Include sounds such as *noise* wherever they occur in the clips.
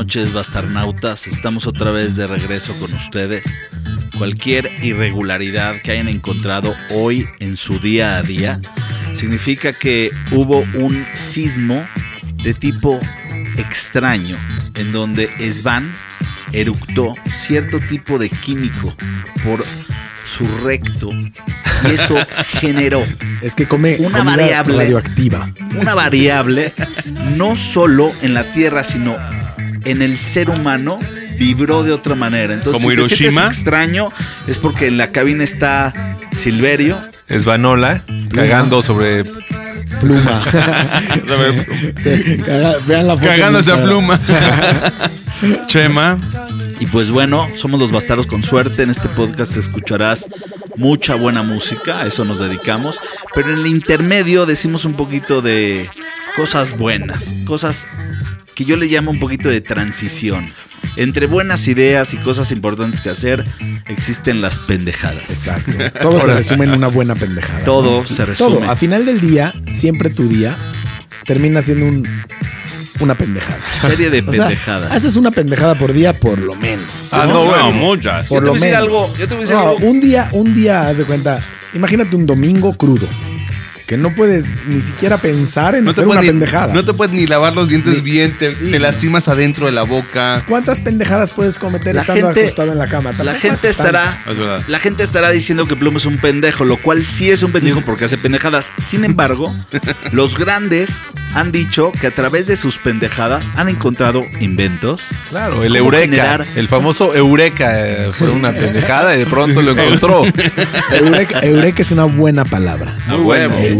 noches, bastarnautas. Estamos otra vez de regreso con ustedes. Cualquier irregularidad que hayan encontrado hoy en su día a día significa que hubo un sismo de tipo extraño en donde Svan eructó cierto tipo de químico por su recto y eso *laughs* generó Es que come Una variable. radioactiva. una variable no solo en la Tierra, sino en el ser humano vibró de otra manera. Entonces, ¿Como si te sientes extraño es porque en la cabina está Silverio. Es Vanola cagando sobre. Pluma. *laughs* Sí, caga- vean la foto. Cagándose a pluma. *laughs* Chema. Y pues bueno, somos los bastardos con suerte. En este podcast escucharás mucha buena música, a eso nos dedicamos. Pero en el intermedio decimos un poquito de cosas buenas, cosas que yo le llamo un poquito de transición. Entre buenas ideas y cosas importantes que hacer, existen las pendejadas. Exacto. Todo se resume en una buena pendejada. Todo se resume. Todo. A final del día, siempre tu día termina siendo un, una pendejada. Serie de *laughs* O sea, pendejadas. haces una pendejada por día, por lo menos. Ah, no, No, bueno. muchas. Por te lo voy a decir menos. algo, yo te voy a decir No, algo. un día, un día, haz de cuenta. Imagínate un domingo crudo. Que no puedes ni siquiera pensar en No te, hacer una puedes ni, pendejada. no te puedes ni lavar los dientes Ni- bien, te, sí. te lastimas adentro de la boca. ¿Cuántas pendejadas puedes cometer La estando gente- acostado en la cama? La gente estará. Es la gente estará diciendo que Plum es un pendejo, lo cual sí es un pendejo porque hace pendejadas. Sin embargo, *laughs* los grandes han dicho que a través de sus pendejadas han encontrado inventos. Claro, el ¿Cómo Eureka. generar? El famoso Eureka eh, fue una pendejada y de pronto lo encontró. *laughs* Eureka, eureka es una buena palabra. A huevo. Eureka.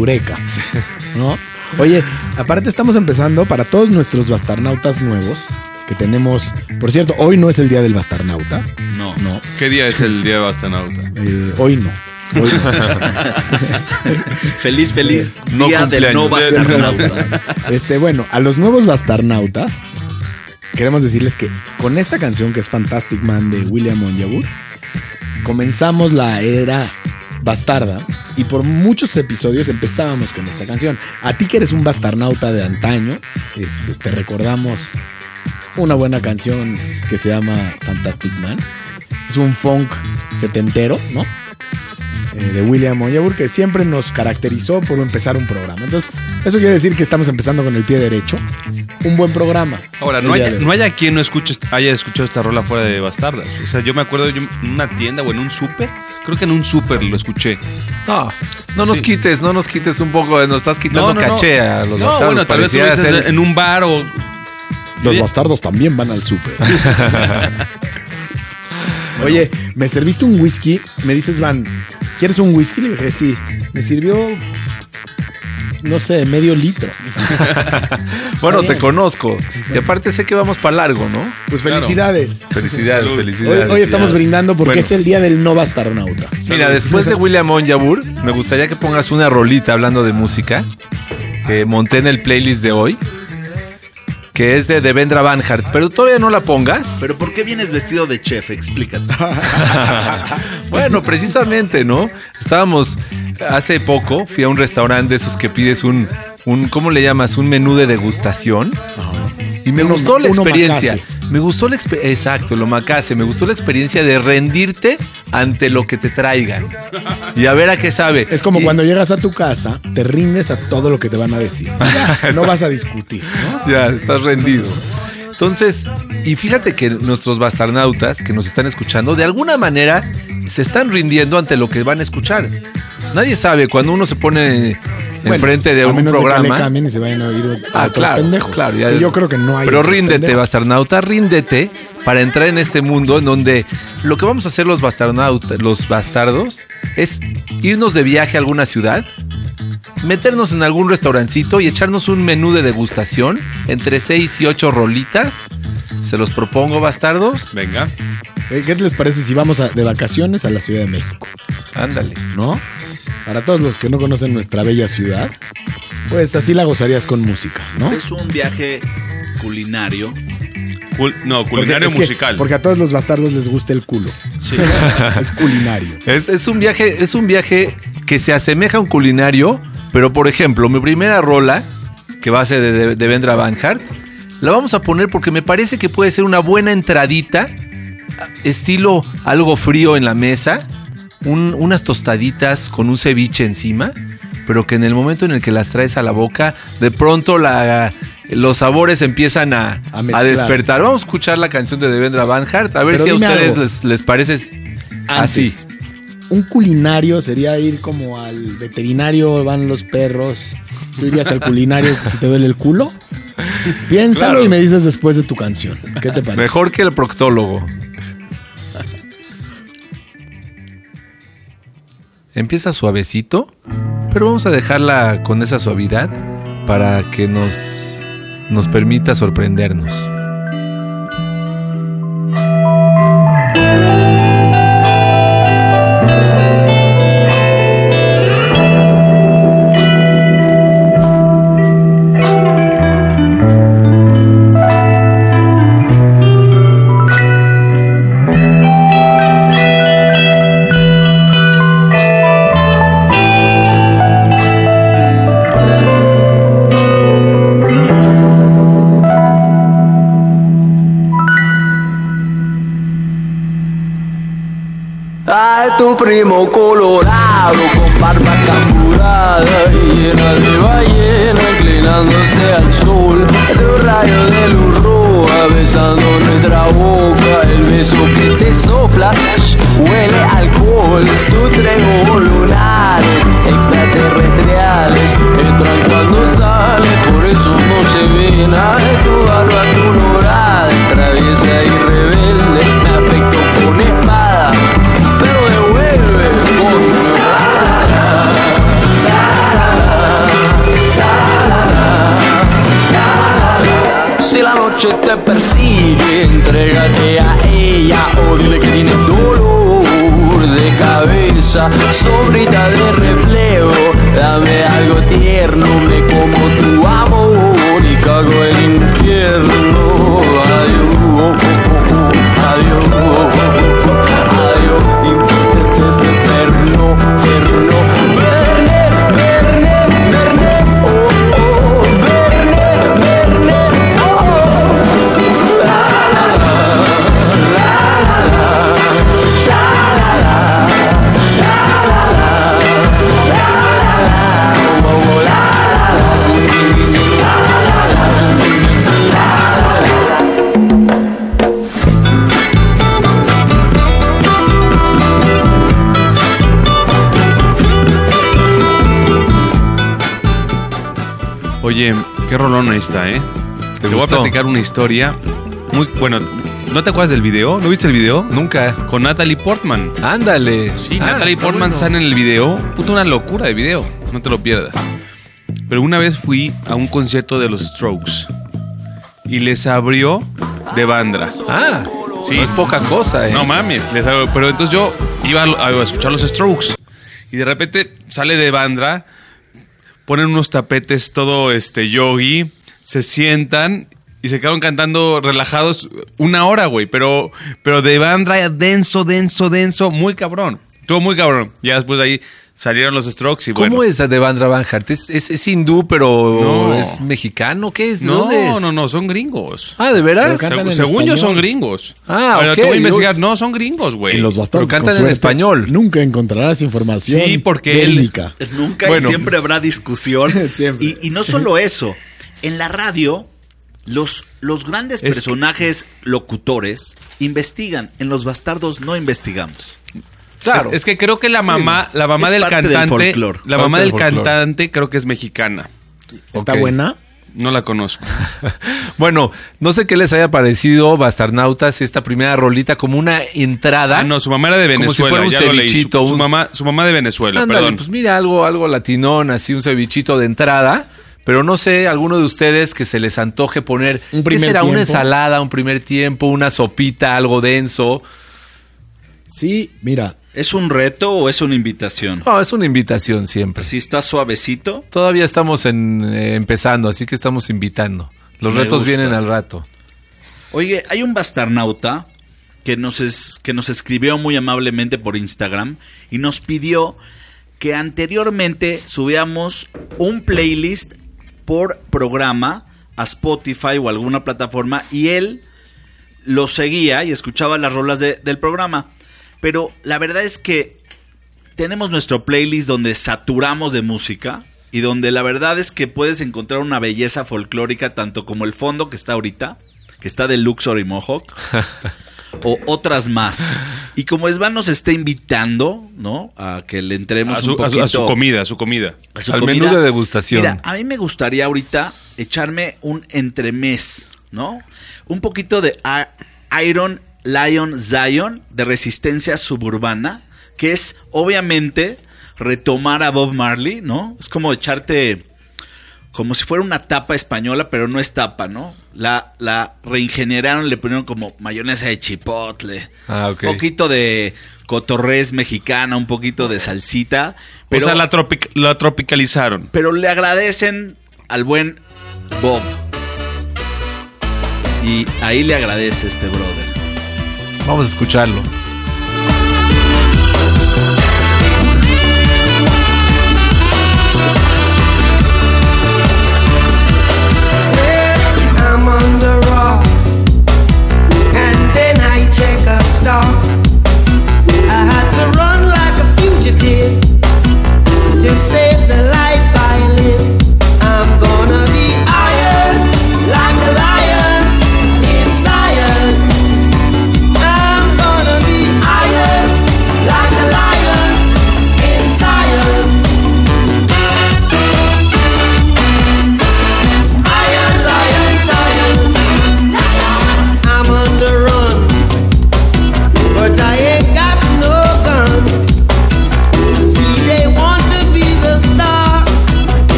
¿No? Oye, aparte estamos empezando para todos nuestros bastarnautas nuevos que tenemos. Por cierto, hoy no es el día del bastarnauta. No, No. ¿Qué día es el día de Bastanauta? eh, hoy no. Hoy no. *laughs* Feliz, feliz No día del no bastarnauta. Este, bueno, a los nuevos bastarnautas, queremos decirles que con esta canción que es Fantastic Man de William Onjabur, comenzamos la era bastarda y por muchos episodios empezábamos con esta canción. A ti que eres un bastarnauta de antaño, este, te recordamos una buena canción que se llama Fantastic Man. Es un funk setentero, ¿no? Eh, de William Onjabur que siempre nos caracterizó por empezar un programa. Entonces, eso quiere decir que estamos empezando con el pie derecho. Un buen programa. Ahora, no haya, de no haya quien no escuche, haya escuchado esta rola fuera de Bastardas. O sea, yo me acuerdo en una tienda o en un súper. Creo que en un súper lo escuché. No, no nos Sí. quites, no nos quites un poco, nos estás quitando caché a los No, bastardos. bueno, tal vez ser- en un bar o... Los bastardos también van al súper. *laughs* Oye, me serviste un whisky. Me dices, Van, ¿quieres un whisky? Le dije, sí. Me sirvió, no sé, medio litro. *laughs* Bueno, te conozco. Y aparte sé que vamos para largo, ¿no? Pues Claro. felicidades. Felicidades. Hoy, felicidades. hoy estamos brindando porque Bueno. es el día del no bastarnauta. Mira, después de William Onjabur, me gustaría que pongas una rolita hablando de música que monté en el playlist de hoy, que es de Devendra Banhart, pero todavía no la pongas. Pero ¿por qué vienes vestido de chef? Explícate. *laughs* Bueno, precisamente, ¿no? Estábamos hace poco, fui a un restaurante de esos que pides un, un ¿cómo le llamas? Un menú de degustación. Y me Uno- gustó la experiencia. Me gustó la experiencia. Exacto, lo macase. Me gustó la experiencia de rendirte ante lo que te traigan. Y a ver a qué sabe. Es como Y- cuando llegas a tu casa, te rindes a todo lo que te van a decir. *laughs* No vas a discutir, ¿no? Ya, estás rendido. Entonces, y fíjate que nuestros bastarnautas que nos están escuchando, de alguna manera se están rindiendo ante lo que van a escuchar. Nadie sabe cuando uno se pone Bueno, enfrente de a un menos que programa. le cambien y se vayan a oír a Ah, otros claro, pendejos. claro. ya- Que yo creo que no hay. Pero ríndete, pendejos. bastarnauta, ríndete para entrar en este mundo en donde lo que vamos a hacer los bastarnautas, los bastardos, es irnos de viaje a alguna ciudad, meternos en algún restaurancito y echarnos un menú de degustación entre 6 y 8 rolitas. Se los propongo, bastardos. Venga. Eh, ¿Qué les parece si vamos a- de vacaciones a la Ciudad de México? Ándale. ¿No? Para todos los que no conocen nuestra bella ciudad, pues así la gozarías con música, ¿no? Es un viaje culinario. Cul- no, Porque culinario que- musical. porque a todos los bastardos les gusta el culo. *laughs* es culinario. Es, es un viaje, es un viaje que se asemeja a un culinario, pero por ejemplo, mi primera rola, que va a ser de, de, de Vendra Van Hart, La vamos a poner porque me parece que puede ser una buena entradita, estilo algo frío en la mesa, un- unas tostaditas con un ceviche encima, pero que en el momento en el que las traes a la boca, de pronto la, los sabores empiezan a, A despertar. Vamos a escuchar la canción de Devendra Banhart, a ver Pero si a ustedes les, les parece así. Un culinario sería ir como al veterinario, van los perros. Tú irías al culinario si te duele el culo. *laughs* Piénsalo Claro. y me dices después de tu canción. ¿Qué te parece? Mejor que el proctólogo. Empieza suavecito, pero vamos a dejarla con esa suavidad para que nos, nos permita sorprendernos. Primo colorado con barba camburada y llena de ballena inclinándose al sol. De un rayo de luz roja besando nuestra boca, el beso que te sopla huele a alcohol. Tus tres ojos lunares extraterrestriales entran cuando sale, por eso no se ve nada de tu barba noche te persigue, entrégate a ella o dile que tienes dolor de cabeza, sobrita de reflejo, dame algo tierno, me como tu amor y cago qué rolón está, ¿eh? Te, voy a platicar una historia muy... Bueno, ¿no te acuerdas del video? ¿No viste el video? Nunca. Con Natalie Portman. Ándale. Sí, Ah, Natalie Portman bueno. sale en el video. Puta, una locura de video. No te lo pierdas. Pero una vez fui a un concierto de los Strokes. Y les abrió de Bandra. Ah, Sí. no es poca cosa, ¿eh? No mames, les abrió. Pero entonces yo iba a, a escuchar los Strokes. Y de repente sale de Bandra. Ponen unos tapetes todo este yogi. Se sientan. Y se quedaron cantando relajados una hora, güey. Pero, pero de Bandra denso, denso, denso. Muy cabrón. Estuvo muy cabrón. Ya después de ahí salieron los Strokes y ¿Cómo bueno. es de Bandra Banhart? ¿Es, es, es hindú, pero No. es mexicano? ¿Qué es? ¿De No, dónde es? no, no, son gringos. Ah, ¿de veras? Según yo son gringos. Ah, Pero ok, te voy a yo- investigar. No, son gringos, güey. En los bastardos Pero cantan en español. Nunca encontrarás información Sí, porque él- verídica. Nunca Bueno. y siempre habrá discusión. *laughs* Siempre. Y, y no solo eso. En la radio, los, los grandes Es personajes locutores investigan. En los bastardos no investigamos. Claro. Es, es que creo que la mamá, la mamá Es del cantante, folclore. la Parte mamá del cantante creo que es mexicana. ¿Está buena? No la conozco. *laughs* *laughs* Bueno, no sé qué les haya parecido, Bastarnautas, esta primera rolita como una entrada. Ah, no, su mamá era de Como si Venezuela. fuera un ya lo leí. Su, cevichito, su mamá, su mamá de Venezuela, Ándale, perdón. pues mira, algo, algo latinón, así un cevichito de entrada. Pero no sé, alguno de ustedes que se les antoje poner, Un ¿qué primer será? Una ensalada, un primer tiempo, una sopita, algo denso. Sí, mira. ¿Es un reto o es una invitación? No, es una invitación siempre. Si está suavecito, Todavía estamos en, eh, empezando, así que estamos invitando. Los Me retos gusta. vienen al rato. Oye, hay un bastarnauta que nos, es- que nos escribió muy amablemente por Instagram y nos pidió que anteriormente subiéramos un playlist por programa a Spotify o alguna plataforma y él lo seguía y escuchaba las rolas de- del programa. Pero la verdad es que tenemos nuestro playlist donde saturamos de música y donde la verdad es que puedes encontrar una belleza folclórica tanto como el fondo que está ahorita, que está de Luxor y Mohawk, *laughs* o otras más. Y como Esban nos está invitando, ¿no? A que le entremos A su, un a su- poquito a su comida, a su comida. a su Al comida. menú de degustación. Mira, a mí me gustaría ahorita echarme un entremés, ¿no? Un poquito de Iron Lion Zion de resistencia suburbana, que es obviamente retomar a Bob Marley, ¿no? Es como echarte como si fuera una tapa española, pero no es tapa, ¿no? La, la reingenieraron, le pusieron como mayonesa de chipotle, Ah, un poquito de cotorrés mexicana, un poquito de salsita. Pero, o sea, la, tropic- la tropicalizaron. pero le agradecen al buen Bob. Y ahí le agradece este brother. Vamos a escucharlo.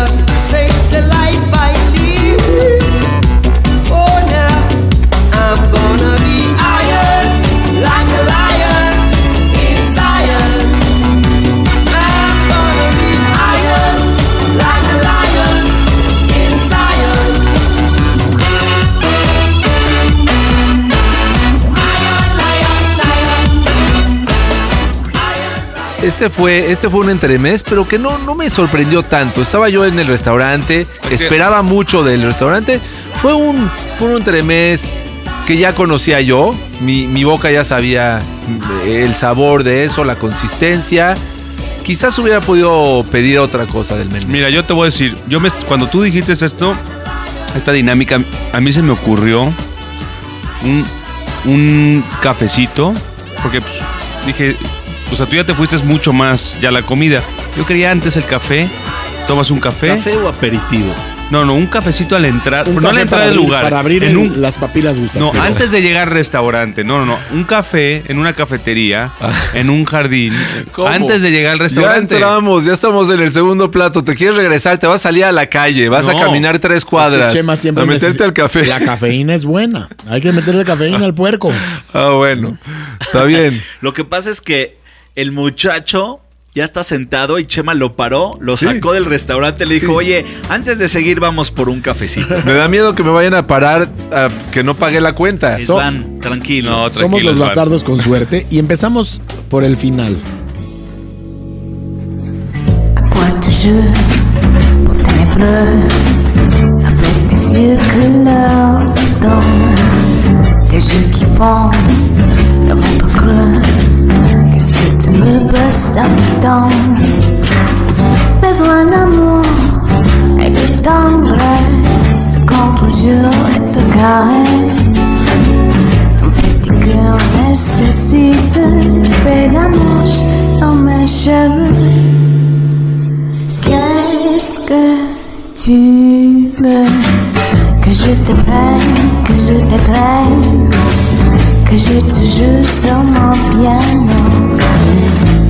Oh, I'm gonna be Este fue, este fue un entremés, pero que no, no me sorprendió tanto. Estaba yo en el restaurante, esperaba mucho del restaurante. Fue un, fue un entremés que ya conocía yo. Mi, mi boca ya sabía el sabor de eso, la consistencia. Quizás hubiera podido pedir otra cosa del menú. Mira, yo te voy a decir, yo me, cuando tú dijiste esto, esta dinámica, a mí se me ocurrió un, un cafecito, porque pues, dije, o sea, tú ya te fuiste mucho más ya la comida. Yo quería antes el café, tomas un café. ¿Café o aperitivo? No, no, un cafecito al entrar, Un no a la café entrada para del lugar. Para abrir en un, las papilas no, gustativas. antes de llegar al restaurante. No, no, no. Un café en una cafetería, en un jardín. ¿Cómo? Antes de llegar al Ya restaurante. entramos, ya estamos en el segundo plato. Te quieres regresar, te vas a salir a la calle, vas a No. caminar tres Es que cuadras. Chema siempre a meterte al café. La cafeína es buena. Hay que meterle cafeína al puerco. Ah, bueno. Está bien. Lo que pasa es que el muchacho ya está sentado y Chema lo paró, lo sacó del restaurante, le dijo, oye, antes de seguir vamos por un cafecito. Me da miedo que me vayan a parar a que no pague la cuenta. So- Van, tranquilo. No, Somos los bastardos con suerte y empezamos por el final. Tu me bosses dedans Besoin d'amour et de tendresse De contre-jour et de caresse Ton nécessite pédamos dans mes cheveux. Qu'est-ce que tu veux? Que je te prenne, que je te traîne, que je te joue sur mon piano,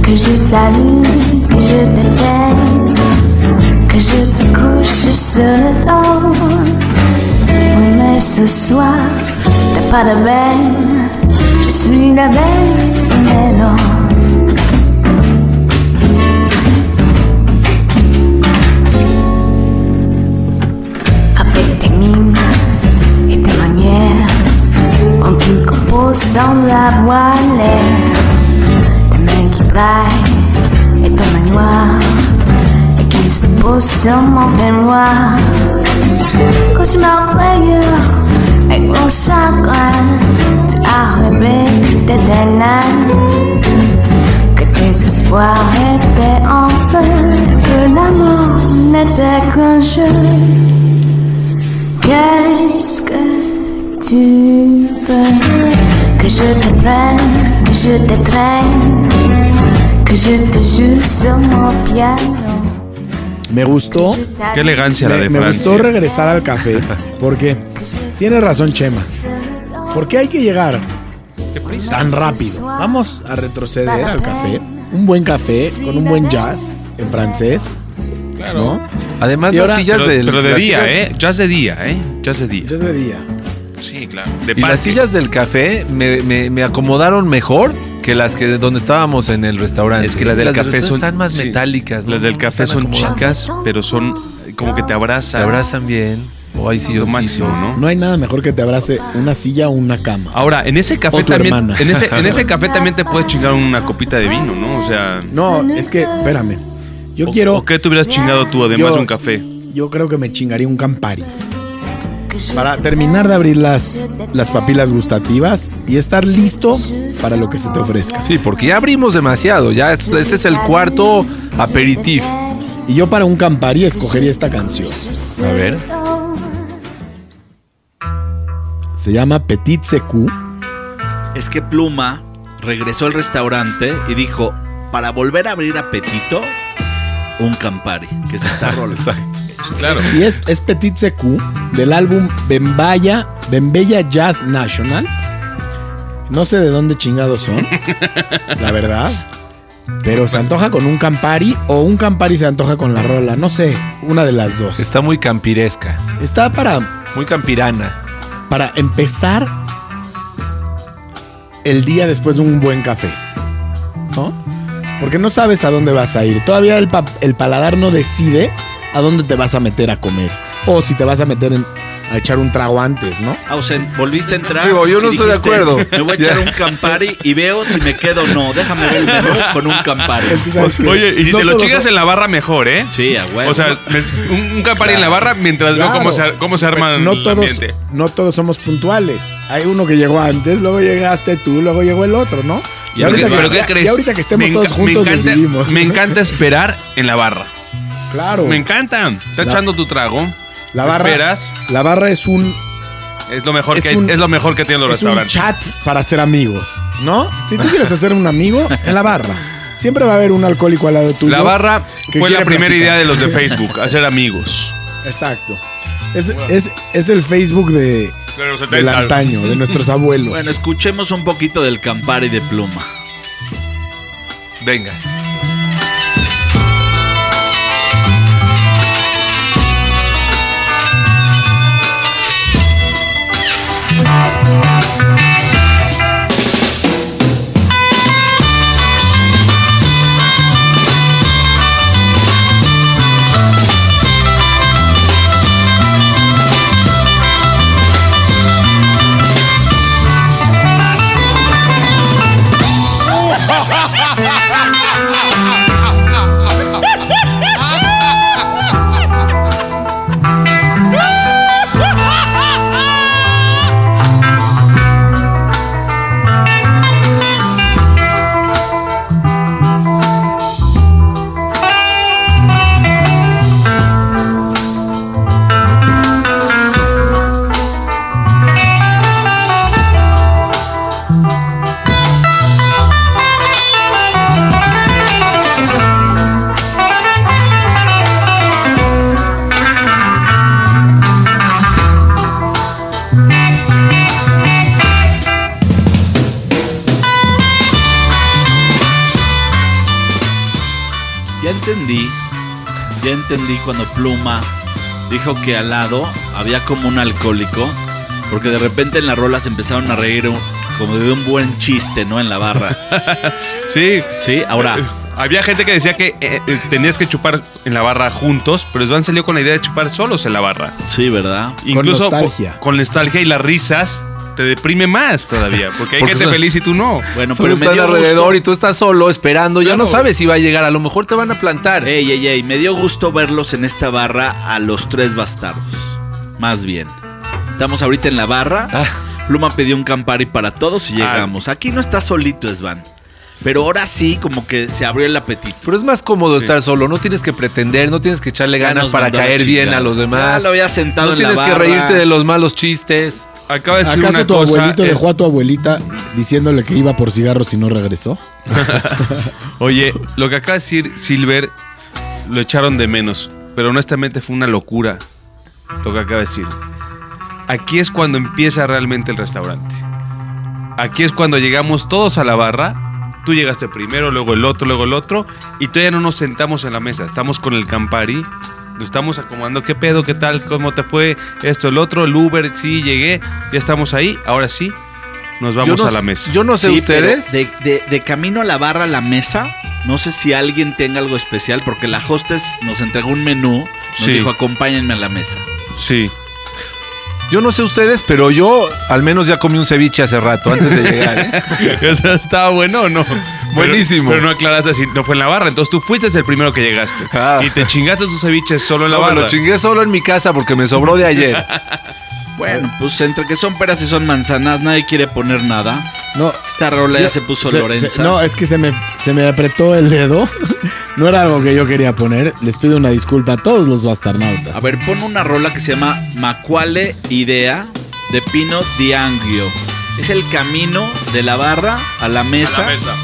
que je t'allume, que je t'éteigne, que je te couche sur le dos. Oui, mais ce soir, t'as pas de veine, je suis la de mélo. Avec tes mines et tes manières, on qui compose sans avoir l'air. Et ton main noire, et qui se pose sur mon peignoir. Cauchemar frayeur avec mon chagrin, tu as rêvé de tes que tes espoirs étaient en feu, que l'amour n'était qu'un jeu. Qu'est-ce que tu veux? Que je te prenne, que je te traîne, que je te joue sur mon piano. Me gustó. Qué elegancia la Me, de me Francia. gustó regresar al café. Porque tiene razón Chema. ¿Por qué hay que llegar tan rápido? Vamos a retroceder al café. Un buen café con un buen jazz en francés. ¿No? Además, las sillas Pero, del. pero de las día, sillas- ¿eh? Jazz de día, ¿eh? Jazz de día. Jazz de día. Sí, claro. De Y las sillas del café me, me- me acomodaron mejor que las que donde estábamos en el restaurante. Es que las del café son. están más sí. metálicas. ¿no? Las del café son acomodadas. chicas, pero son como que te Te abrazan. abrazan bien. O hay Lo máximo, ¿no? No hay nada mejor que te abrace una silla o una cama. Ahora, en ese café también. En ese, en ese café *laughs* también te puedes chingar una copita de vino, ¿no? O sea. No, es que, espérame. Yo o- quiero. ¿O qué te hubieras chingado tú además yo- de un café? Yo creo que me chingaría un Campari. Para terminar de abrir las, las papilas gustativas y estar listo para lo que se te ofrezca. Sí, porque ya abrimos demasiado. Ya es- este es el cuarto aperitif. Y yo para un Campari escogería esta canción. A ver. Se llama Petit Secu. Es que Pluma regresó al restaurante y dijo, para volver a abrir apetito, un Campari, que es esta rola. Claro. Y es, es Petit Secu del álbum Bembaya, Bembella Jazz National. No sé de dónde chingados son, *laughs* la verdad. Pero se antoja con un Campari o un Campari se antoja con la rola. No sé, una de las dos. Está muy campiresca. Está para, Muy campirana. para empezar el día después de un buen café. ¿No? Porque no sabes a dónde vas a ir. Todavía el, pa- el paladar no decide a dónde te vas a meter a comer. O si te vas a meter en- a echar un trago antes, ¿no? Ausen, volviste a entrar. Digo, yo no estoy de acuerdo. Me voy a echar un Campari y veo si me quedo o no. Déjame ver el menú con un Campari. Es que sabes que Oye, y si no te lo chingas son- en la barra, mejor, ¿eh? Sí, a huevo. O sea, me- un, un Campari en la barra mientras veo cómo se, cómo se arma no el todos, ambiente. no todos somos puntuales. Hay uno que llegó antes, luego llegaste tú, luego llegó el otro, ¿no? Y ¿Pero, ahorita que, pero qué ya- crees? y ahorita que estemos Me todos juntos me encanta, decidimos. Me encanta esperar en la barra. Claro. Me encanta. Estás La- echando tu trago. La barra, Esperas. la barra es un, Es lo mejor Es que un- es lo mejor que tienen los es un chat para ser amigos, ¿no? Si tú quieres hacer un amigo, en la barra. Siempre va a haber un alcohólico al lado tuyo. La barra que fue la primera platicar. idea de los de *laughs* Facebook, hacer amigos. Exacto. Es, es, es el Facebook de, De del 70. antaño, de nuestros abuelos. Bueno, escuchemos un poquito del Campari de Pluma. Venga. Entendí cuando Pluma dijo que al lado había como un alcohólico, porque de repente en las rolas empezaron a reír como de un buen chiste, ¿no? En la barra. *laughs* Sí. Sí, ahora, Había gente que decía que eh, eh, tenías que chupar en la barra juntos, pero Svan salió con la idea de chupar solos en la barra. sí, ¿verdad? Incluso nostalgia. Con, con nostalgia y las risas te deprime más todavía, porque hay Porque gente son- feliz y tú no. Bueno, Solo pero me están dio alrededor gusto. y tú estás solo esperando. Ya no sabes si va a llegar. A lo mejor te van a plantar. Ey, ey, ey, me dio gusto verlos en esta barra a los tres bastardos. Más bien. Estamos ahorita en la barra. Ah. Pluma pidió un Campari para todos y llegamos. Aquí no está solito, Svan. Pero ahora sí, como que se abrió el apetito. Pero es más cómodo estar solo. No tienes que pretender, no tienes que echarle Ya ganas nos para caer bien a los demás. Ya lo había sentado no en la tienes que barra. reírte de los malos chistes. Acaba de decir ¿Acaso una tu cosa. abuelito es- dejó a tu abuelita diciéndole que iba por cigarros y no regresó? *laughs* Oye, lo que acaba de decir Silver lo echaron de menos, pero honestamente fue una locura lo que acaba de decir. Aquí es cuando empieza realmente el restaurante. Aquí es cuando llegamos todos a la barra. Tú llegaste primero, luego el otro, luego el otro, y todavía no nos sentamos en la mesa. Estamos con el Campari, nos estamos acomodando. ¿Qué pedo? ¿Qué tal? ¿Cómo te fue? Esto, el otro, el Uber, sí, llegué. Ya estamos ahí. Ahora sí, nos vamos no, a la mesa. Yo no sé Sí, ustedes. De, de- de camino a la barra a la mesa, no sé si alguien tenga algo especial, porque la hostess nos entregó un menú, nos Sí. dijo acompáñenme a la mesa. Sí. Yo no sé ustedes, pero yo al menos ya comí un ceviche hace rato, antes de llegar. ¿eh? *laughs* O sea, ¿Estaba bueno o no? Buenísimo. Pero, pero no aclaraste si no fue en la barra. Entonces tú fuiste el primero que llegaste. Ah. Y te chingaste tus ceviches solo en la No, me barra. lo chingué solo en mi casa porque me sobró de ayer. *laughs* Bueno, pues entre que son peras y son manzanas, nadie quiere poner nada. No. Esta rola ya se puso se- Lorenza. se- no, es que se me, se me apretó el dedo. *laughs* No era algo que yo quería poner. Les pido una disculpa a todos los bastarnautas. A ver, pon una rola que se llama Macuale Idea de Pino Diangio. Es el camino de la barra a la A mesa. la mesa.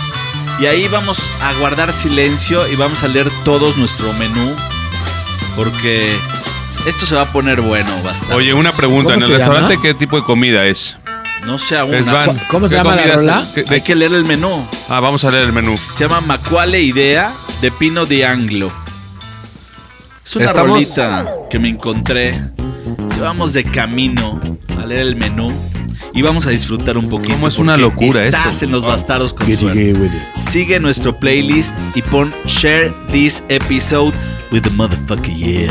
Y ahí vamos a guardar silencio y vamos a leer todos nuestro menú. Porque esto se va a poner bueno bastante. Oye, una pregunta. ¿Cómo ¿En el se restaurante llama? qué tipo de comida es? no sé aún. Es van. ¿Cómo se ¿Qué llama la es? rola? ¿Qué- de- Hay que leer el menú. Ah, vamos a leer el menú. Se llama Macuale Idea de Pino de Anglo. Es una Estamos- rolita que me encontré. Llevamos de camino a leer el menú y vamos a disfrutar un poquito. ¿Cómo es una locura estás esto? en los Ah. bastardos con. Sigue nuestro playlist y pon share this episode with the motherfucker yeah.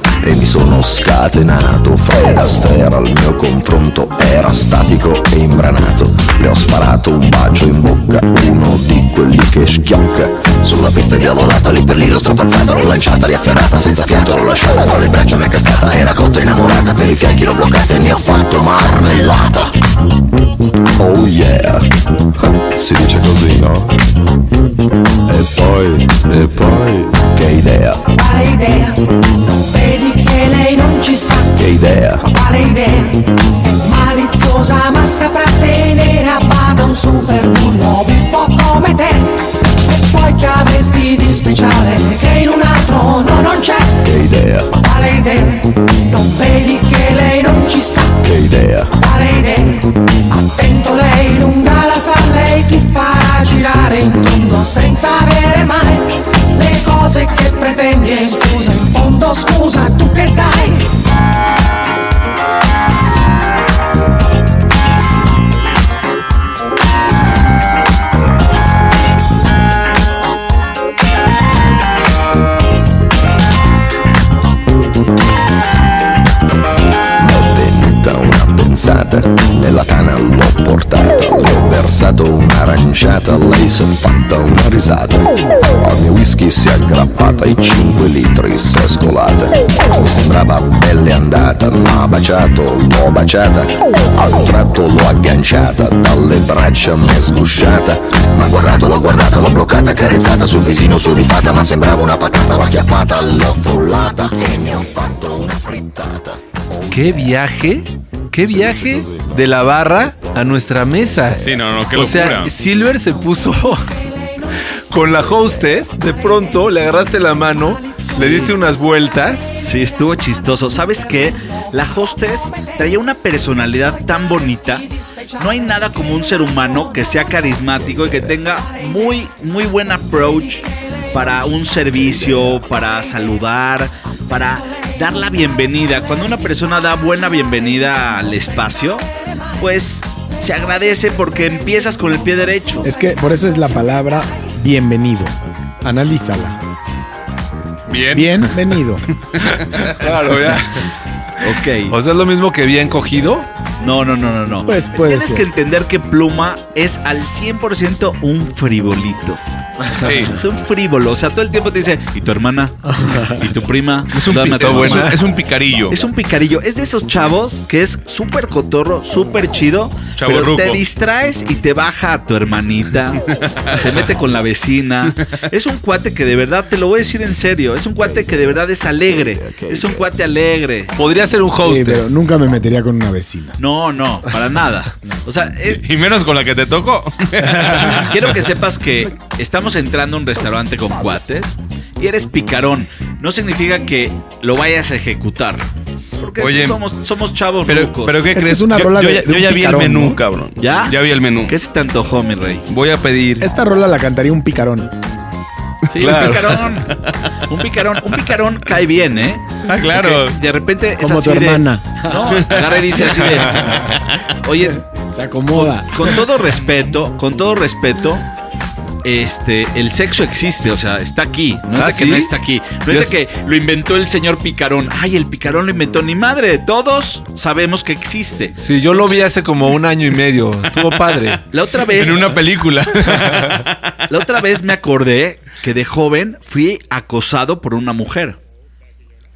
e mi sono scatenato. Fred Astaire al mio confronto era statico e imbranato. Le ho sparato un bacio in bocca, uno di quelli che schiocca. Sulla pista diavolata, lì per lì l'ho strapazzata L'ho lanciata, riafferrata, senza fiato l'ho lasciata Tra le braccia mi è cascata, era cotta innamorata Per i fianchi l'ho bloccata e ne ho fatto marmellata Oh yeah Si dice così, no? E poi, e poi Che idea, Quale idea? Non vedi che lei non ci sta? che idea Quale idea? È maliziosa ma saprà tenere a bada un super bullo un po' come te Avresti di speciale che in un altro no non c'è Che idea, Quale idea? Non vedi che lei non ci sta? che idea Quale idea? Attento lei lunga la sa, lei ti farà girare in tondo senza avere mai le cose che pretendi e scusa, in fondo scusa, tu che dai? Versato un'aranciata, lei si è fatta una risata. Al mio whisky si è aggrappata, i 5 litri si è scolata. Mi sembrava belle andata, m'ha baciato, l'ho baciata. A un tratto l'ho agganciata, dalle braccia m'è sgusciata. Ma guardato, l'ho guardata, l'ho bloccata, carezzata sul visino su di fatta Ma sembrava una patata, l'ho acchiappata, l'ho frullata E ne ho fatto una frittata. ¿Qué viaje? ¿Qué viaje de la barra a nuestra mesa? Sí, no, no, qué O sea, locura. Silver se puso *laughs* con la hostess, de pronto le agarraste la mano, le diste unas vueltas. Sí, estuvo chistoso. ¿Sabes qué? La hostess traía una personalidad tan bonita. No hay nada como un ser humano que sea carismático y que tenga muy, muy buen approach para un servicio, para saludar, para dar la bienvenida. Cuando una persona da buena bienvenida al espacio, pues se agradece porque empiezas con el pie derecho. Es que por eso es la palabra bienvenido. Analízala. Bien. Bienvenido. *laughs* Claro, ya. Ok. O sea, es lo mismo que bien cogido. No, no, no, no, no. Pues puede Tienes ser. que entender que Pluma es al 100% un frivolito. Sí. Es un frívolo. O sea, todo el tiempo te dice, ¿y tu hermana? ¿Y tu prima? Es un, Dame a tu pi- es un- mamá". es un picarillo. Es un picarillo. Es de esos chavos que es súper cotorro, súper chido. Pero te distraes y te baja a tu hermanita. se mete con la vecina. Es un cuate que de verdad, te lo voy a decir en serio, es un cuate que de verdad es alegre. es un cuate alegre. Podría ser un Sí, hostess. pero nunca me metería con una vecina. No, no, para nada. O sea, es- Y menos con la que te tocó. *laughs* Quiero que sepas que estamos entrando a un restaurante con cuates y eres picarón. No significa que lo vayas a ejecutar. Porque Oye, somos, somos chavos Pero, rucos. pero ¿qué Esta crees? es una yo, rola yo de- ya, de yo un ya vi el menú, ¿no? cabrón. ¿Ya? Ya vi el menú. ¿Qué se te antojó, mi rey? Voy a pedir. Esta rola la cantaría un picarón. Sí, Claro. un picarón. Un picarón. Un picarón cae bien, ¿eh? Ah, claro. Porque de repente es Como así tu de- hermana. no, agarra y dice así de... Oye, Se acomoda. con todo respeto, con todo respeto, este, el sexo existe, o sea, está aquí. No es ¿Ah, de que sí? no está aquí. No es de que lo inventó el señor Picarón. Ay, el Picarón lo inventó. Ni madre, todos sabemos que existe. Sí, yo lo vi hace como un año y medio. Estuvo padre. *laughs* La otra vez, En una película. *laughs* la otra vez me acordé que de joven fui acosado por una mujer.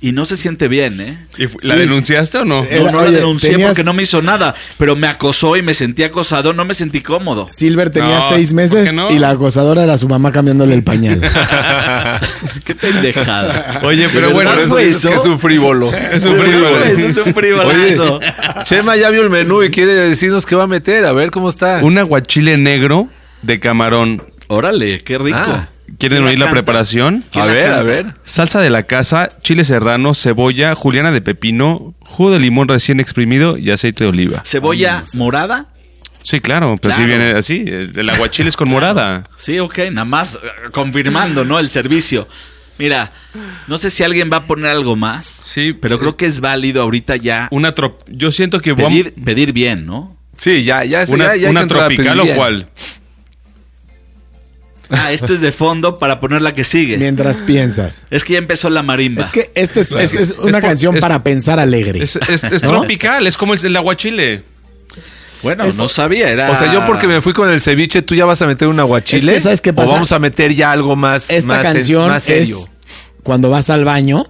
Y no se siente bien, ¿eh? ¿Y fu- ¿La Sí. denunciaste o no? No, no oye, la denuncié tenías- porque no me hizo nada, pero me acosó y me sentí acosado, no me sentí cómodo. Silver tenía No, seis ¿por meses no? y la acosadora era su mamá cambiándole el pañal. *laughs* Qué pendejada. Oye, pero ¿De bueno, eso fue Es que es un frívolo. es un frívolo. Eso es un frivolazo. Chema ya vio el menú y quiere decirnos qué va a meter. A ver cómo está. Un aguachile negro de camarón. Órale, qué rico. Ah. ¿Quieren ¿Quién oír la preparación? ¿Quién A la ver, canta? a ver. Salsa de la casa, chile serrano, cebolla, juliana de pepino, jugo de limón recién exprimido y aceite de oliva. ¿Cebolla morada? Sí, claro, pues sí viene así. El aguachile es con morada. Sí, ok, nada más eh, confirmando, ¿no? El servicio. Mira, no sé si alguien va a poner algo más. Sí, pero creo que es válido ahorita ya Una trop Yo siento que voy a- pedir, pedir bien, ¿no? Sí, ya, ya, ya, una, ya una tropical pedir o bien. Ah, *laughs* esto es de fondo para poner la que sigue. Mientras piensas. Es que ya empezó la marimba. Es que esta es, es- es una Es por- canción es- para pensar alegre. Es, es- es ¿No? tropical, es como el, el aguachile. bueno, es- no sabía, era. O sea, yo porque me fui con el ceviche, tú ya vas a meter un aguachile. Es que, ¿sabes qué pasa? O vamos a meter ya algo más, Esta más, canción más serio. es cuando vas al baño,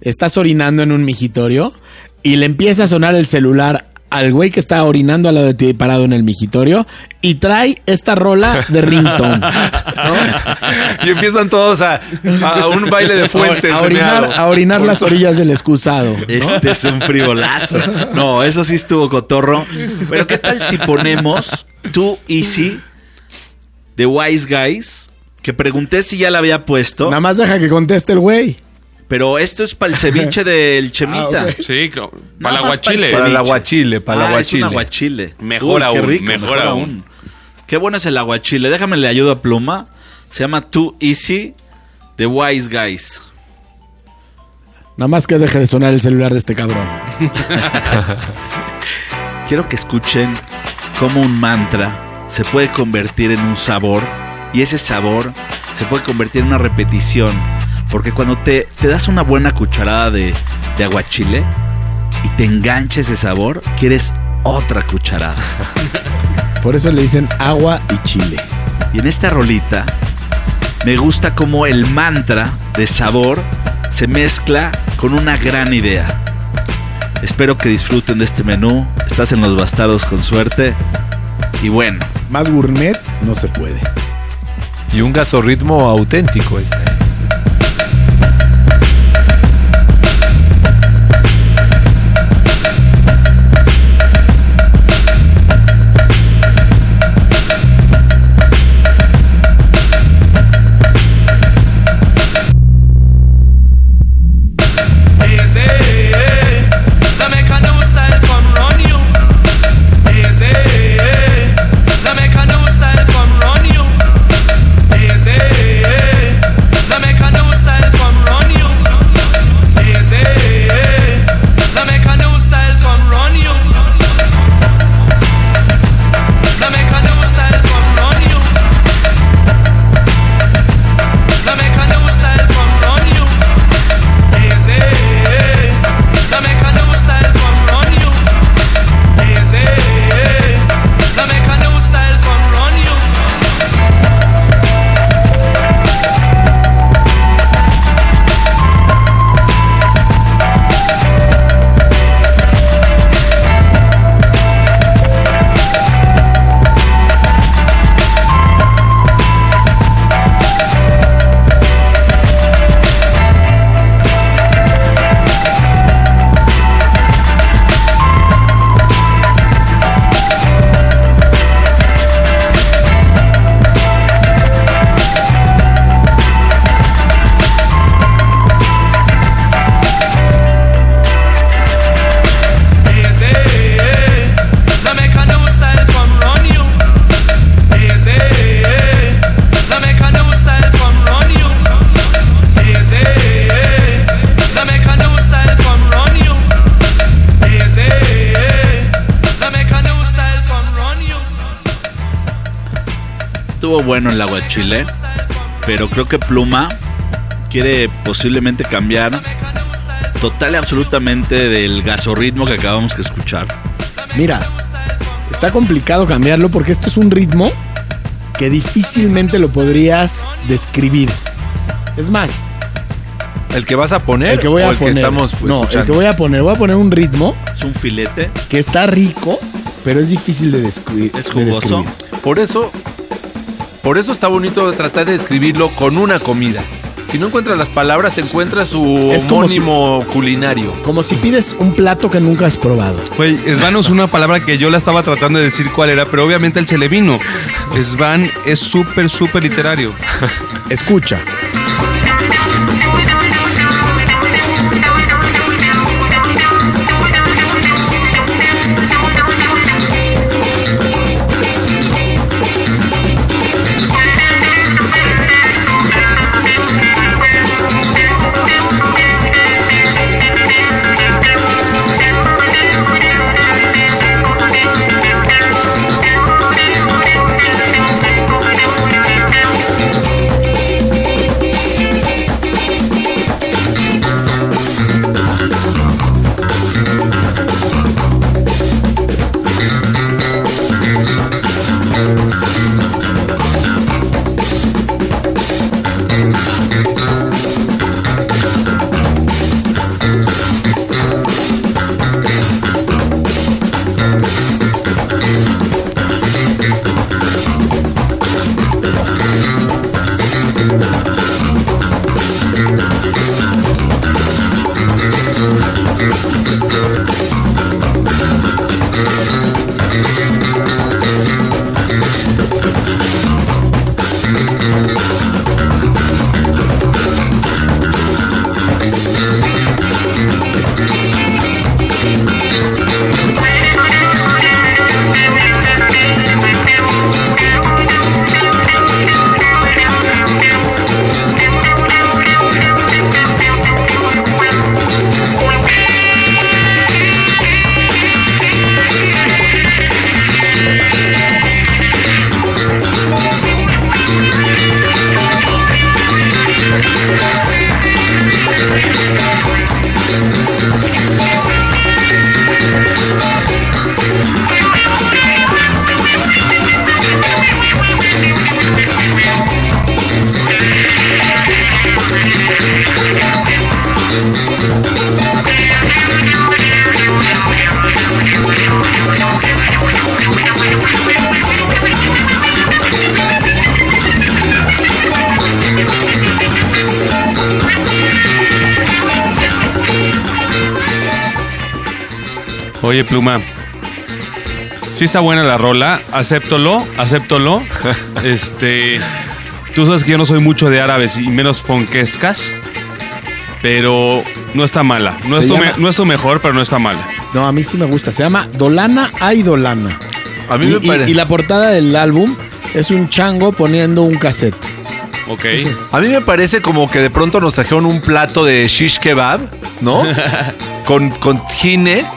estás orinando en un mijitorio y le empieza a sonar el celular al güey que está orinando al lado de ti parado en el mijitorio y trae esta rola de ringtone. Y empiezan todos a, a un baile de fuentes. a orinar, a orinar las orillas del excusado. Este es un frivolazo. No, eso sí estuvo cotorro. Pero ¿qué tal si ponemos Too Easy de Wise Guys? Que pregunté si ya la había puesto. Nada más deja que conteste el güey. Pero esto es para el ceviche *laughs* del Chemita. Ah, ok. Sí, para el aguachile. Para el aguachile, para el Ah, aguachile. Es un aguachile. Mejor Uy, qué aún, rico, mejor aún. Qué bueno es el aguachile. Déjame le ayudo a Pluma. Se llama Too Easy de Wise Guys. Nada más que deje de sonar el celular de este cabrón. *laughs* Quiero que escuchen cómo un mantra se puede convertir en un sabor y ese sabor se puede convertir en una repetición. Porque cuando te, te das una buena cucharada de, de aguachile y te engancha ese sabor, quieres otra cucharada. *laughs* Por eso le dicen agua y chile. Y en esta rolita me gusta cómo el mantra de sabor se mezcla con una gran idea. Espero que disfruten de este menú. Estás en los bastardos con suerte. Y bueno, Más gourmet no se puede. Y un gasorritmo auténtico este. Pero creo que Pluma quiere posiblemente cambiar total y absolutamente del gasorritmo que acabamos de escuchar. Mira, está complicado cambiarlo porque esto es un ritmo que difícilmente lo podrías describir. Es más, ¿El que vas a poner el que voy o a el poner. que estamos no, el que voy a poner. Voy a poner un ritmo Es un filete. que está rico, pero es difícil de, descri- Es de jugoso. describir. Por eso, por eso está bonito tratar de describirlo con una comida. Si no encuentras las palabras, encuentras su Es como si- homónimo culinario. Como si pides un plato que nunca has probado. Güey, Svan es una palabra que yo la estaba tratando de decir cuál era, pero obviamente él se le vino. Svan es súper, súper literario. Escucha. Pluma. Sí está buena la rola, acéptolo, acéptolo. *laughs* este, tú sabes que yo no soy mucho de árabes y menos fonquescas, pero no está mala. No es, tu llama- me- no es tu mejor, pero no está mala. No, a mí sí me gusta. Se llama Dolana Aidolana. A mí Y, me y- parece. y la portada del álbum es un chango poniendo un cassette. Ok. *laughs* A mí me parece como que de pronto nos trajeron un plato de shish kebab, ¿no? *laughs* con, con jine,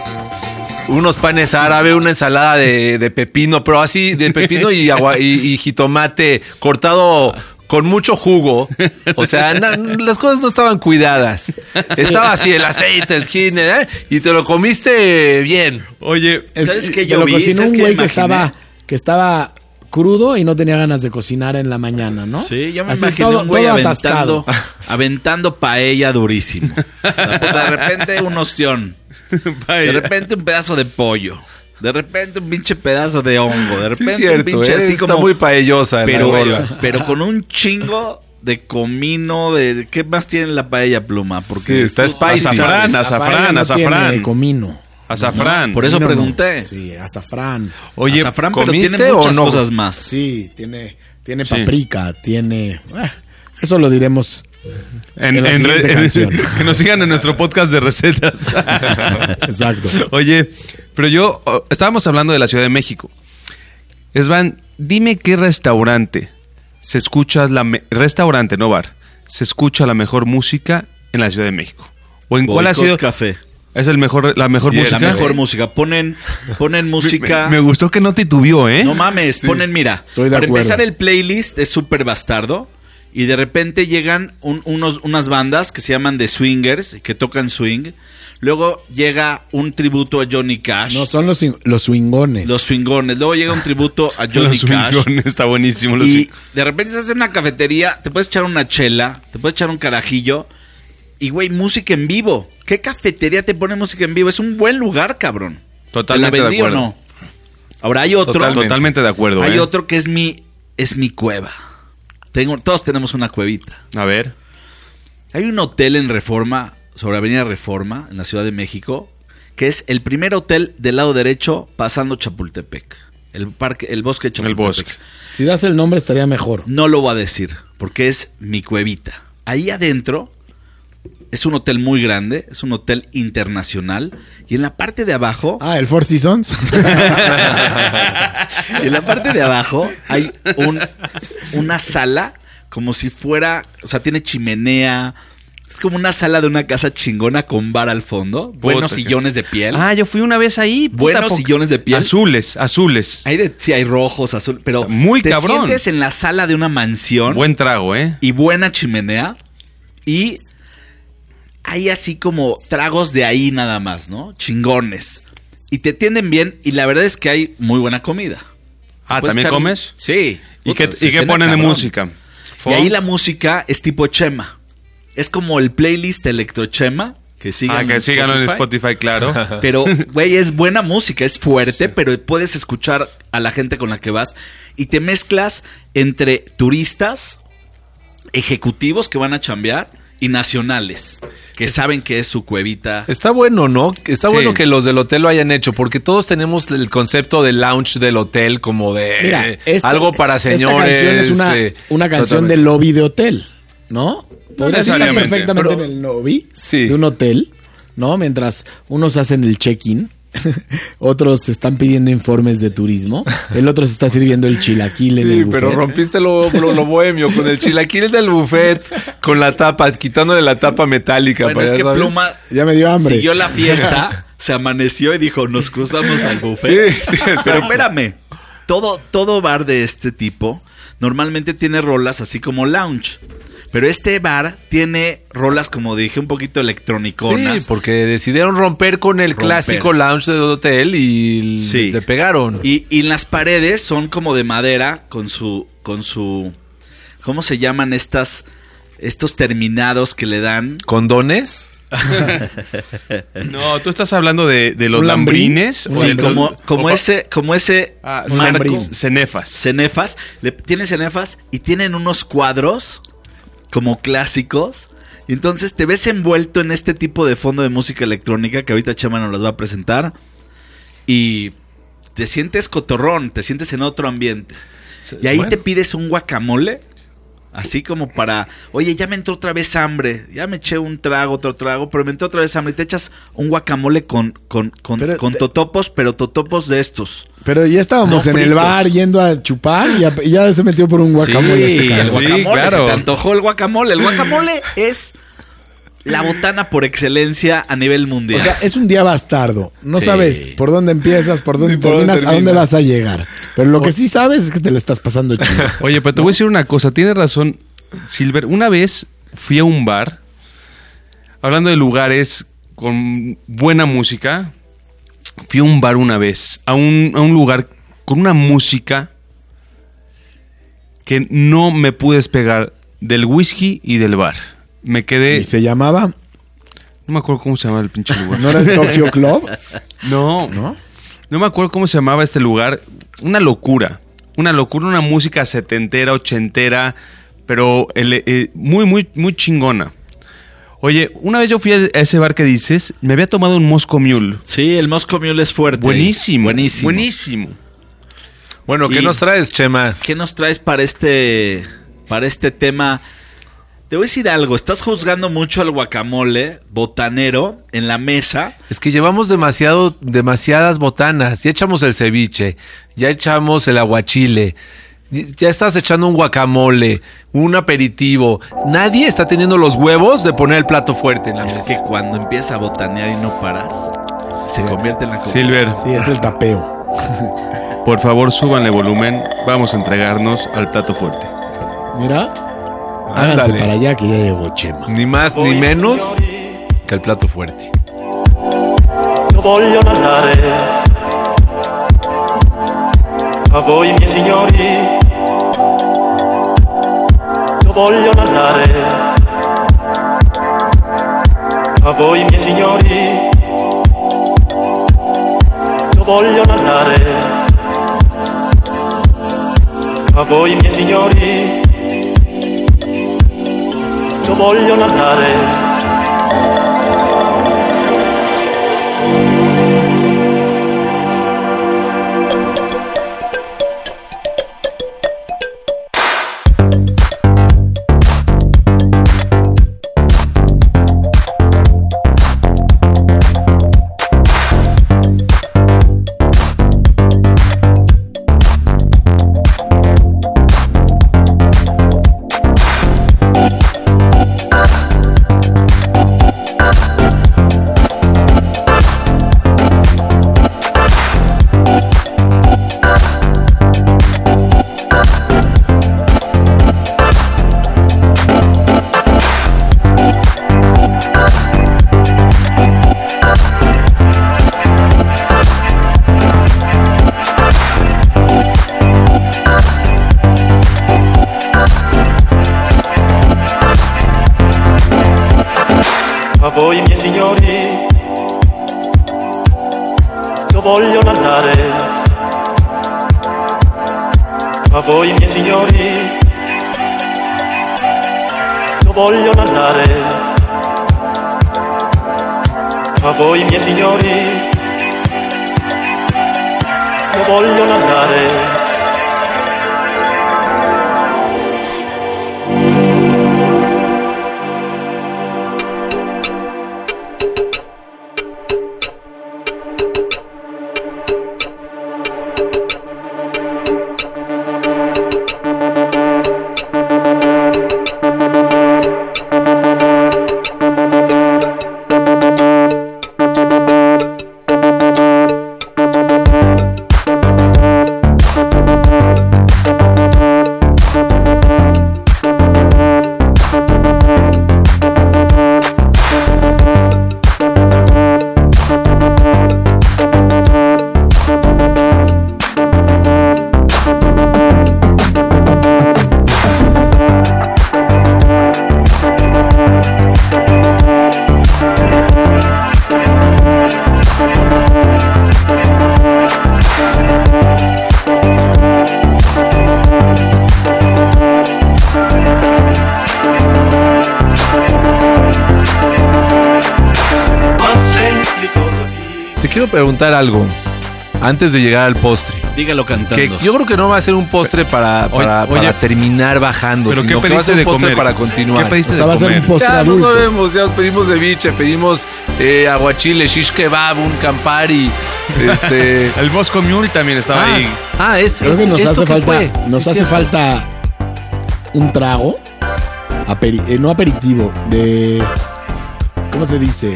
unos panes árabe, una ensalada de, de pepino, pero así de *laughs* pepino y, agua, y, y jitomate cortado con mucho jugo. O sea, na- las cosas no estaban cuidadas. Estaba así el aceite, el jine, ¿eh? y te lo comiste bien. Oye, Es- ¿Sabes qué te yo lo vi? cocinó ¿Sabes un qué güey que estaba, que estaba crudo y no tenía ganas de cocinar en la mañana, ¿no? Sí, yo me Así imaginé todo- un güey aventando, atascado. *laughs* aventando paella durísimo. O sea, puta, de repente un ostión. *laughs* De repente un pedazo de pollo. De repente un pinche pedazo de hongo. De Sí, repente es cierto, un pinche ¿eh? así está como. muy paellosa. pero, pero con un chingo de comino, de ¿qué más tiene la paella pluma? Porque Sí, está tú- spicy. Azafrán, azafrán, no azafrán. tiene comino. azafrán. Por eso Comino no. pregunté. Sí, azafrán. Oye, Azafrán, pero ¿comiste tiene muchas o no? cosas más. Sí, tiene, tiene Sí. paprika, tiene... eh, eso lo diremos. En, *laughs* *laughs* que nos sigan en nuestro podcast de recetas. *laughs* Exacto. Oye, pero yo estábamos hablando de la Ciudad de México. Esvan, dime qué restaurante se escucha la me- restaurante, no bar, se escucha la mejor música en la Ciudad de México. O en cuál ha sido café. Es el mejor, la mejor Sí, música. La mejor música. Ponen, ponen música. Me, me gustó que no titubió, ¿eh? No mames, ponen, mira, Estoy de para acuerdo. empezar el playlist es súper bastardo y de repente llegan un- unos, unas bandas que se llaman The Swingers, que tocan swing. Luego llega un tributo a Johnny Cash, No, son los, los swingones. los swingones. Luego llega un tributo a *laughs* Johnny Los Cash. swingones, está buenísimo. los Y de repente estás en una cafetería, te puedes echar una chela, te puedes echar un carajillo. Y, güey, música en vivo. ¿Qué cafetería te pone música en vivo? Es un buen lugar, cabrón. Totalmente ¿Te la de vendí o acuerdo. no? Ahora hay otro. Totalmente. Totalmente de acuerdo, Hay ¿eh? otro que es mi, es mi cueva. Tengo, todos tenemos una cuevita. A ver. Hay un hotel en Reforma, sobre Avenida Reforma, en la Ciudad de México, que es el primer hotel del lado derecho pasando Chapultepec. El parque, el bosque de El Chapultepec. bosque. Si das el nombre estaría mejor. No lo voy a decir, porque es mi cuevita. Ahí adentro es un hotel muy grande, es un hotel internacional. Y en la parte de abajo, Ah, el Four Seasons. *laughs* y en la parte de abajo hay un, una sala como si fuera, o sea, tiene chimenea. Es como una sala de una casa chingona con bar al fondo. Buenos que- sillones de piel. Ah, yo fui una vez ahí. puta, Buenos sillones de piel. Azules, azules. Hay de, sí, hay rojos, azul, pero Muy te cabrón. sientes en la sala de una mansión. Buen trago, ¿eh? y buena chimenea. Y hay así como tragos de ahí nada más, ¿no? Chingones. Y te atienden bien y la verdad es que hay muy buena comida. Ah, ¿también echar comes? Sí. ¿Y Puta, qué, y qué ponen de música? Y ahí la música es tipo Chema. Es como el playlist Electrochema. Que sigan Ah, que síganlo en Spotify, claro. *laughs* Pero, güey, es buena música, es fuerte, pero puedes escuchar a la gente con la que vas y te mezclas entre turistas, ejecutivos que van a chambear y nacionales que saben que es su cuevita. Está bueno, ¿no? Está Sí. bueno que los del hotel lo hayan hecho, porque todos tenemos el concepto de lounge del hotel como de Mira, eh, esta- algo para Esta señores. canción es una, eh, una canción totalmente. de lobby de hotel, ¿no? Podrías estar necesariamente, perfectamente pero- en el lobby Sí. de un hotel, ¿no? Mientras unos hacen el check-in, *laughs* otros están pidiendo informes de turismo, el otro se está sirviendo el chilaquil en Sí, el buffet. pero rompiste lo, lo- lo bohemio con el chilaquil del buffet, con la tapa, quitándole la tapa metálica. Bueno, para, es que ¿sabes? Pluma Ya me dio hambre. siguió la fiesta, *laughs* se amaneció y dijo, nos cruzamos al buffet. Sí, sí. Pero espérame, todo, todo bar de este tipo normalmente tiene rolas así como lounge. Pero este bar tiene rolas, como dije, un poquito electroniconas. Sí, porque decidieron romper con el Romper. clásico lounge del hotel y Sí. le pegaron. Y, y las paredes son como de madera con su, con su, ¿cómo se llaman estas, estos terminados que le dan? ¿Condones? *laughs* No, tú estás hablando de, de los lambrines. O Sí, los- como, como o- ese, como ese Ah, marco- cenefas. cenefas, le, tiene cenefas y tienen unos cuadros como clásicos. Y entonces te ves envuelto en este tipo de fondo de música electrónica que ahorita Chema nos las va a presentar. Y te sientes cotorrón, te sientes en otro ambiente. Y ahí Bueno. te pides un guacamole. Así como para, oye, ya me entró otra vez hambre, ya me eché un trago, otro trago, pero me entró otra vez hambre. Y te echas un guacamole con, con, con, Pero con te- totopos, pero totopos de estos. Pero ya estábamos No en el bar yendo a chupar y ya, se metió por un guacamole. Sí, ese el. Sí, guacamole, claro. se te antojó el guacamole. El guacamole es la botana por excelencia a nivel mundial. O sea, es un día bastardo. No Sí. sabes por dónde empiezas, por dónde Ni por dónde terminas, a dónde vas a llegar. Pero lo que sí sabes es que te la estás pasando chido. *laughs* Oye, pero te voy a decir una cosa. Tienes razón, Silver. Una vez fui a un bar, hablando de lugares con buena música. Fui a un bar una vez, a un, a un lugar con una música que no me pude despegar del whisky y del bar. Me quedé. Y se llamaba, No me acuerdo cómo se llamaba el pinche lugar. ¿no era el Tokyo *laughs* Club? No, ¿No? no me acuerdo cómo se llamaba este lugar. Una locura. Una locura, una música setentera, ochentera, pero el- eh, muy, muy, muy chingona. Oye, una vez yo fui a ese bar que dices, me había tomado un Moscow Mule. sí, el Moscow Mule es fuerte. Buenísimo. Buenísimo. Buenísimo. Bueno, ¿qué nos traes, Chema? ¿Qué nos traes para este, para este tema? Te voy a decir algo. Estás juzgando mucho al guacamole botanero en la mesa. Es que llevamos demasiado, demasiadas botanas. Ya echamos el ceviche, ya echamos el aguachile, Ya estás echando un guacamole, un aperitivo. Nadie está teniendo los huevos de poner el plato fuerte en la Es mesa. que cuando empieza a botanear y no paras, se convierte en la comida. Silver, Sí, es el tapeo. por favor, súbanle volumen. Vamos a entregarnos al plato fuerte. Mira, háganse Ándale. para allá que ya llegó Chema. Ni más ni menos que el plato fuerte. Io voglio andare a voi miei signori. Io voglio andare a voi miei signori. Io voglio andare a voi miei signori. Io voglio andare. Io voglio andare a voi miei signori. Io voglio andare. Antes de llegar al postre. Dígalo cantando. Que yo creo que no va a ser un postre para, para, Oye, para terminar bajando, ¿Pero qué que va a pediste ser un de postre comer? para continuar. ¿Qué pediste O sea, de va a ser comer? un postre Ya no sabemos, ya pedimos ceviche, pedimos eh, aguachile, shish kebab, un campari, *laughs* este... El Bosco Mule también estaba ah, ahí. ah, esto, Creo que nos ¿esto hace falta, fue? nos Sí, hace cierto. falta un trago, aperi- eh, no aperitivo, de ¿cómo se dice?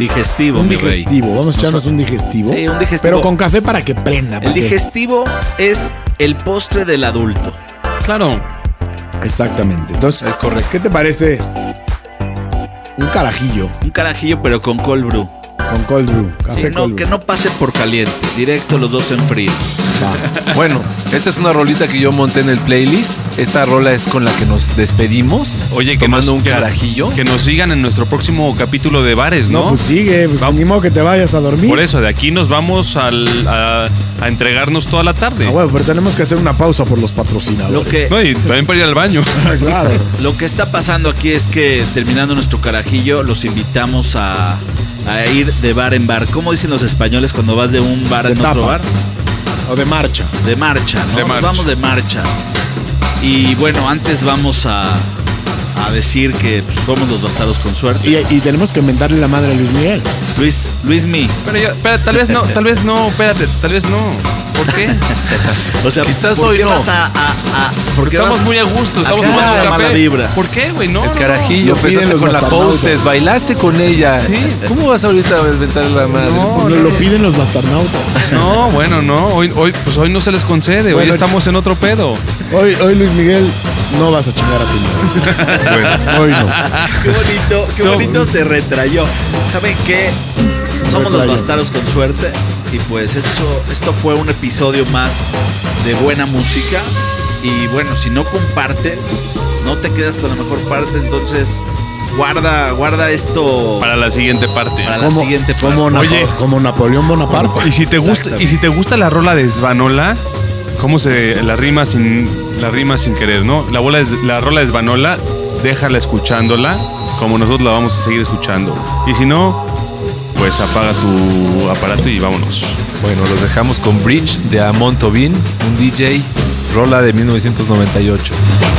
Digestivo, un mi rey. digestivo. Vamos a echarnos un digestivo. Sí, un digestivo. Pero con café para que prenda. El porque- digestivo es el postre del adulto. Claro. Exactamente. Entonces, Es correcto. ¿qué te parece? Un carajillo Un carajillo, pero con cold brew. con cold brew, Sí, café no, cold que brew. no pase por caliente. Directo los dos en frío. Va. *laughs* Bueno, esta es una rolita que yo monté en el playlist. Esta rola es con la que nos despedimos. Oye, que tomando nos, un que- carajillo. Que nos sigan en nuestro próximo capítulo de bares, ¿no? No, pues sigue, pues Vamos. ni modo que te vayas a dormir. Por eso, de aquí nos vamos al- a, a entregarnos toda la tarde. Ah, bueno, pero tenemos que hacer una pausa por los patrocinadores. Lo que, No, y también para ir al baño. *laughs* claro. lo que está pasando aquí es que terminando nuestro carajillo, los invitamos a, a ir de bar en bar. ¿Cómo dicen los españoles cuando vas de un bar en otro bar? O de marcha. De marcha, ¿no? De Nos marcha. Vamos de marcha. Y bueno, antes vamos a, a decir que pues, somos los bastardos con suerte. Y, y tenemos que inventarle la madre a Luis Miguel. Luis, Luis Mi. Pero yo, espera, tal vez no, tal vez no, espérate, tal vez no. ¿Por qué? *laughs* O sea, Quizás ¿por hoy qué no. vas a, a- a- ¿por qué Estamos vas- muy a gusto, estamos Acá tomando la café. mala vibra. ¿Por qué, güey? No, El no, carajillo, Lo piden empezaste los con la hostess, bailaste con ella. Sí. ¿Cómo vas ahorita a inventar la madre? No, Nos lo piden los bastarnautas. No, bueno, no. Hoy, hoy, pues hoy no se les concede. Hoy estamos en otro pedo. Hoy, hoy Luis Miguel, no vas a chingar a tu madre. Hoy no. Qué bonito, qué So- bonito se retrayó. ¿Saben qué? Somos los bastardos con suerte. Y pues esto, esto fue un episodio más de buena música. Y bueno, si no compartes, no te quedas con la mejor parte. Entonces, guarda, guarda esto Para la siguiente parte. para la siguiente parte. como, Napo- Oye. como Napoleón Bonaparte. Y si te gusta, y si te gusta la rola de Svanola, ¿cómo se la rima sin la rima sin querer, no? La bola es, la rola de Svanola, déjala escuchándola, como nosotros la vamos a seguir escuchando. Y si no, pues apaga tu aparato y vámonos. Bueno, los dejamos con Bridge de Amon Tobin, un DJ, rola de 1998.